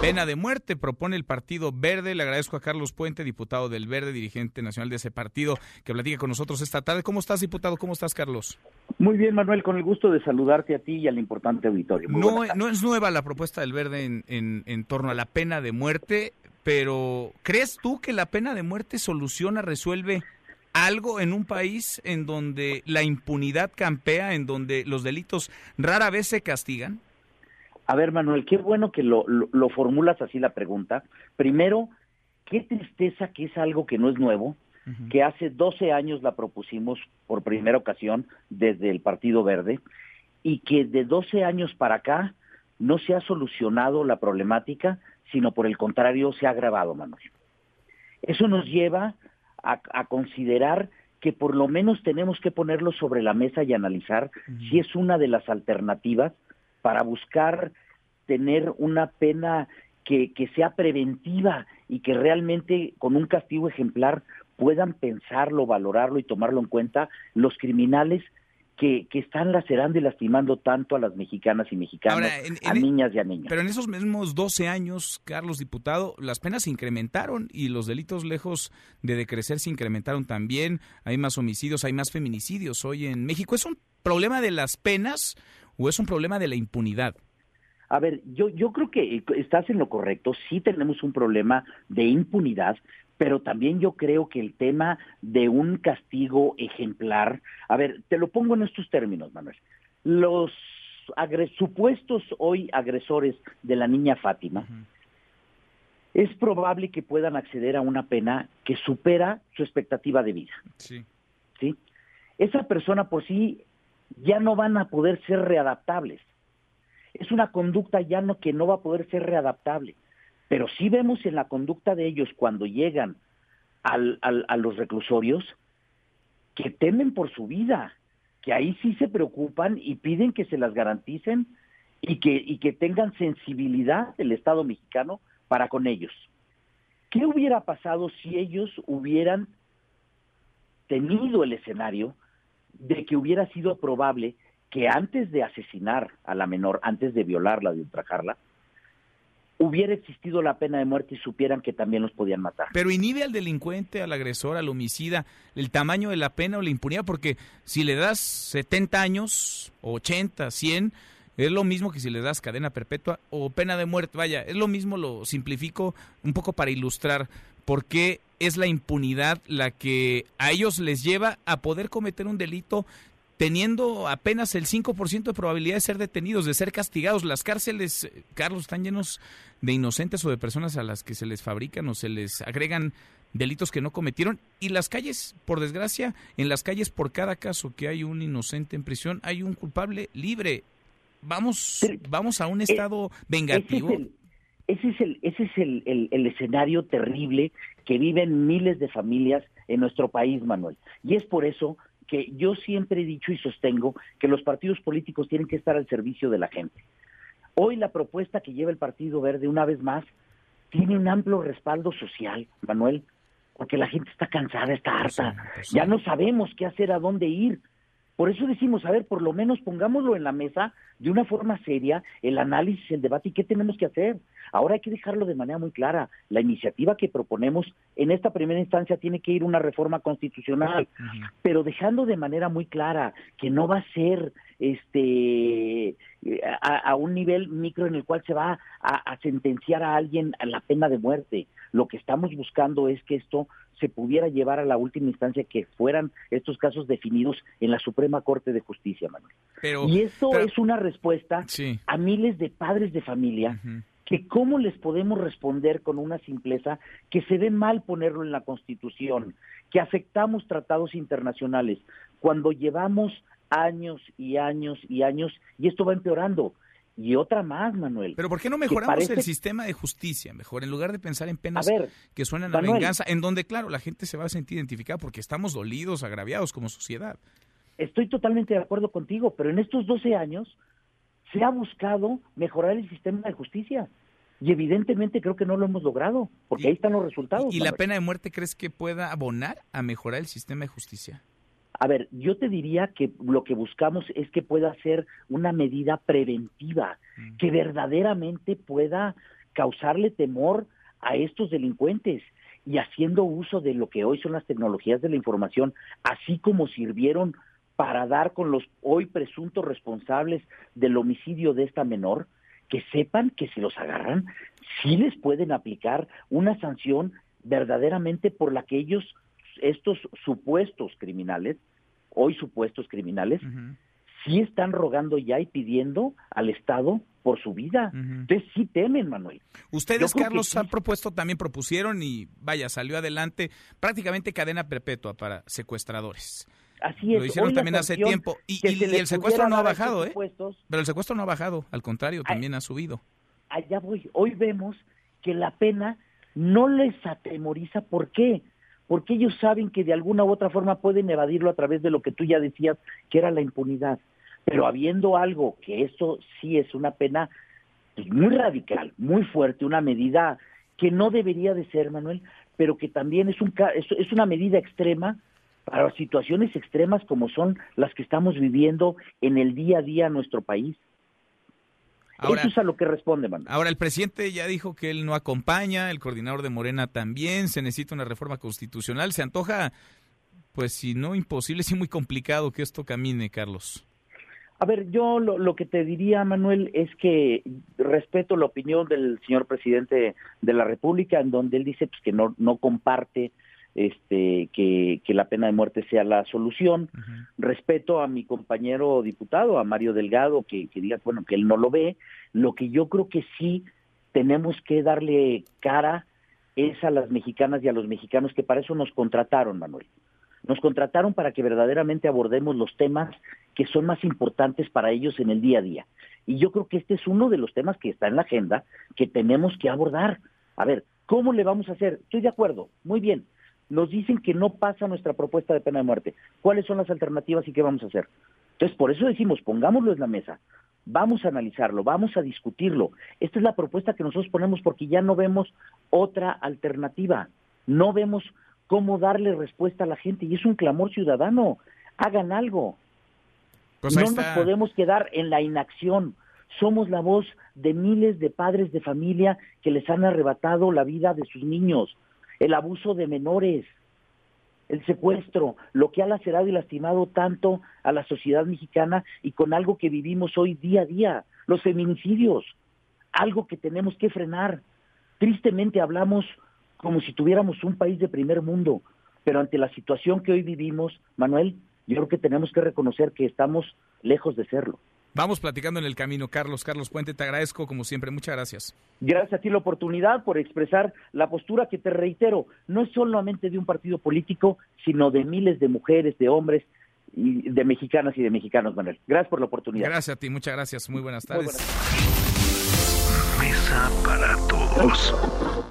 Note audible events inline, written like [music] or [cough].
Pena de muerte propone el Partido Verde. Le agradezco a Carlos Puente, diputado del Verde, dirigente nacional de ese partido, que platique con nosotros esta tarde. ¿Cómo estás, diputado? ¿Cómo estás, Carlos? Muy bien, Manuel, con el gusto de saludarte a ti y al importante auditorio. no, no es nueva la propuesta del Verde en, en, en torno a la pena de muerte, pero ¿crees tú que la pena de muerte soluciona, resuelve algo en un país en donde la impunidad campea, en donde los delitos rara vez se castigan? A ver, Manuel, qué bueno que lo, lo, formulas así la pregunta. Primero, qué tristeza que es algo que no es nuevo, que hace 12 años la propusimos por primera ocasión desde el Partido Verde y que de 12 años para acá no se ha solucionado la problemática, sino por el contrario se ha agravado, Manuel. Eso nos lleva a, considerar que por lo menos tenemos que ponerlo sobre la mesa y analizar si es una de las alternativas para buscar tener una pena que, que sea preventiva y que realmente con un castigo ejemplar puedan pensarlo, valorarlo y tomarlo en cuenta los criminales que, que, están lacerando y lastimando tanto a las mexicanas y mexicanos, a e niñas y a niños. Pero en esos mismos 12 años, Carlos Diputado, las penas se incrementaron y los delitos lejos de decrecer se incrementaron también. Hay más homicidios, hay más feminicidios hoy en México. ¿Es un problema de las penas o es un problema de la impunidad? A ver, yo, yo creo que estás en lo correcto, sí tenemos un problema de impunidad, pero también yo creo que el tema de un castigo ejemplar, a ver, te lo pongo en estos términos, Manuel. Los supuestos hoy agresores de la niña Fátima, es probable que puedan acceder a una pena que supera su expectativa de vida. Sí. ¿Sí? Esa persona por sí ya no van a poder ser readaptables. Es una conducta ya no que no va a poder ser readaptable. Pero sí vemos en la conducta de ellos cuando llegan al, a los reclusorios que temen por su vida, que ahí sí se preocupan y piden que se las garanticen y que, y que tengan sensibilidad del Estado mexicano para con ellos. ¿Qué hubiera pasado si ellos hubieran tenido el escenario de que hubiera sido probable que antes de asesinar a la menor, antes de violarla, de ultrajarla, hubiera existido la pena de muerte y supieran que también los podían matar. Pero inhibe al delincuente, al agresor, al homicida, el tamaño de la pena o la impunidad, porque si le das 70 años, 80, 100, es lo mismo que si le das cadena perpetua o pena de muerte. Vaya, es lo mismo, lo simplifico un poco para ilustrar por qué es la impunidad la que a ellos les lleva a poder cometer un delito teniendo apenas el 5% de probabilidad de ser detenidos, de ser castigados. Las cárceles, Carlos, están llenos de inocentes o de personas a las que se les fabrican o se les agregan delitos que no cometieron. Y las calles, por desgracia, en las calles por cada caso que hay un inocente en prisión, hay un culpable libre. Vamos, vamos a un eh, estado vengativo. Ese es el, ese es el, el escenario terrible que viven miles de familias en nuestro país, Manuel. Y es por eso que yo siempre he dicho y sostengo que los partidos políticos tienen que estar al servicio de la gente. Hoy la propuesta que lleva el Partido Verde, una vez más, tiene un amplio respaldo social, Manuel, porque la gente está cansada, está harta, ya no sabemos qué hacer, a dónde ir. Por eso decimos, a ver, por lo menos pongámoslo en la mesa de una forma seria, el análisis, el debate y qué tenemos que hacer. Ahora hay que dejarlo de manera muy clara. La iniciativa que proponemos en esta primera instancia tiene que ir una reforma constitucional, pero dejando de manera muy clara que no va a ser este a, un nivel micro en el cual se va a sentenciar a alguien a la pena de muerte. Lo que estamos buscando es que esto se pudiera llevar a la última instancia que fueran estos casos definidos en la Suprema Corte de Justicia, Manuel. y esto es una respuesta a miles de padres de familia que cómo les podemos responder con una simpleza que se ve mal ponerlo en la Constitución, que afectamos tratados internacionales, cuando llevamos años y años y años y esto va empeorando. Y otra más, Manuel. Pero ¿por qué no mejoramos el sistema de justicia? Mejor, en lugar de pensar en penas que suenan a venganza, en donde, claro, la gente se va a sentir identificada porque estamos dolidos, agraviados como sociedad. Estoy totalmente de acuerdo contigo, pero en estos 12 años se ha buscado mejorar el sistema de justicia. Y evidentemente creo que no lo hemos logrado, porque ahí están los resultados. ¿Y la pena de muerte crees que pueda abonar a mejorar el sistema de justicia? A ver, yo te diría que lo que buscamos es que pueda ser una medida preventiva, mm. que verdaderamente pueda causarle temor a estos delincuentes y haciendo uso de lo que hoy son las tecnologías de la información, así como sirvieron para dar con los hoy presuntos responsables del homicidio de esta menor, que sepan que si los agarran, sí les pueden aplicar una sanción verdaderamente por la que ellos, estos supuestos criminales, hoy supuestos criminales, sí están rogando ya y pidiendo al Estado por su vida. Entonces sí temen, Manuel. Ustedes, Carlos, han propuesto, también propusieron y vaya, salió adelante prácticamente cadena perpetua para secuestradores. Así es. Lo hicieron también hace tiempo. Y, el secuestro no ha bajado, ¿eh? Pero el secuestro no ha bajado, al contrario, también ha subido. Allá voy. Hoy vemos que la pena no les atemoriza. ¿Por qué? Porque ellos saben que de alguna u otra forma pueden evadirlo a través de lo que tú ya decías, que era la impunidad. Pero habiendo algo que esto sí es una pena pues, muy radical, muy fuerte, una medida que no debería de ser, Manuel, pero que también es, un, es una medida extrema para situaciones extremas como son las que estamos viviendo en el día a día en nuestro país. Eso es a lo que responde, Manuel. Ahora, el presidente ya dijo que él no acompaña, el coordinador de Morena también, se necesita una reforma constitucional. Se antoja, pues si no imposible, [laughs] sí muy complicado que esto camine, Carlos. A ver, yo lo, que te diría, Manuel, es que respeto la opinión del señor presidente de la República, en donde él dice pues, que no, no comparte este, que, la pena de muerte sea la solución. Respeto a mi compañero diputado, a Mario Delgado, que, que diga, bueno, que él no lo ve. Lo que yo creo que sí tenemos que darle cara es a las mexicanas y a los mexicanos que para eso nos contrataron, Manuel. Nos contrataron para que verdaderamente abordemos los temas que son más importantes para ellos en el día a día. Y yo creo que este es uno de los temas que está en la agenda que tenemos que abordar. A ver, ¿cómo le vamos a hacer? Estoy de acuerdo, muy bien. Nos dicen que no pasa nuestra propuesta de pena de muerte. ¿Cuáles son las alternativas y qué vamos a hacer? Entonces, por eso decimos, pongámoslo en la mesa, vamos a analizarlo, vamos a discutirlo. Esta es la propuesta que nosotros ponemos porque ya no vemos otra alternativa. No vemos cómo darle respuesta a la gente y es un clamor ciudadano. Hagan algo. Pues no nos podemos quedar en la inacción. Somos la voz de miles de padres de familia que les han arrebatado la vida de sus niños, el abuso de menores, el secuestro, lo que ha lacerado y lastimado tanto a la sociedad mexicana y con algo que vivimos hoy día a día, los feminicidios, algo que tenemos que frenar. Tristemente hablamos como si tuviéramos un país de primer mundo, pero ante la situación que hoy vivimos, Manuel, yo creo que tenemos que reconocer que estamos lejos de serlo. Vamos platicando en el camino, Carlos. Carlos Puente, te agradezco como siempre. Muchas gracias. Gracias a ti la oportunidad por expresar la postura que te reitero, no es solamente de un partido político, sino de miles de mujeres, de hombres, y de mexicanas y de mexicanos, Manuel. Gracias por la oportunidad. Gracias a ti, muchas gracias. Muy buenas tardes. Mesa para todos.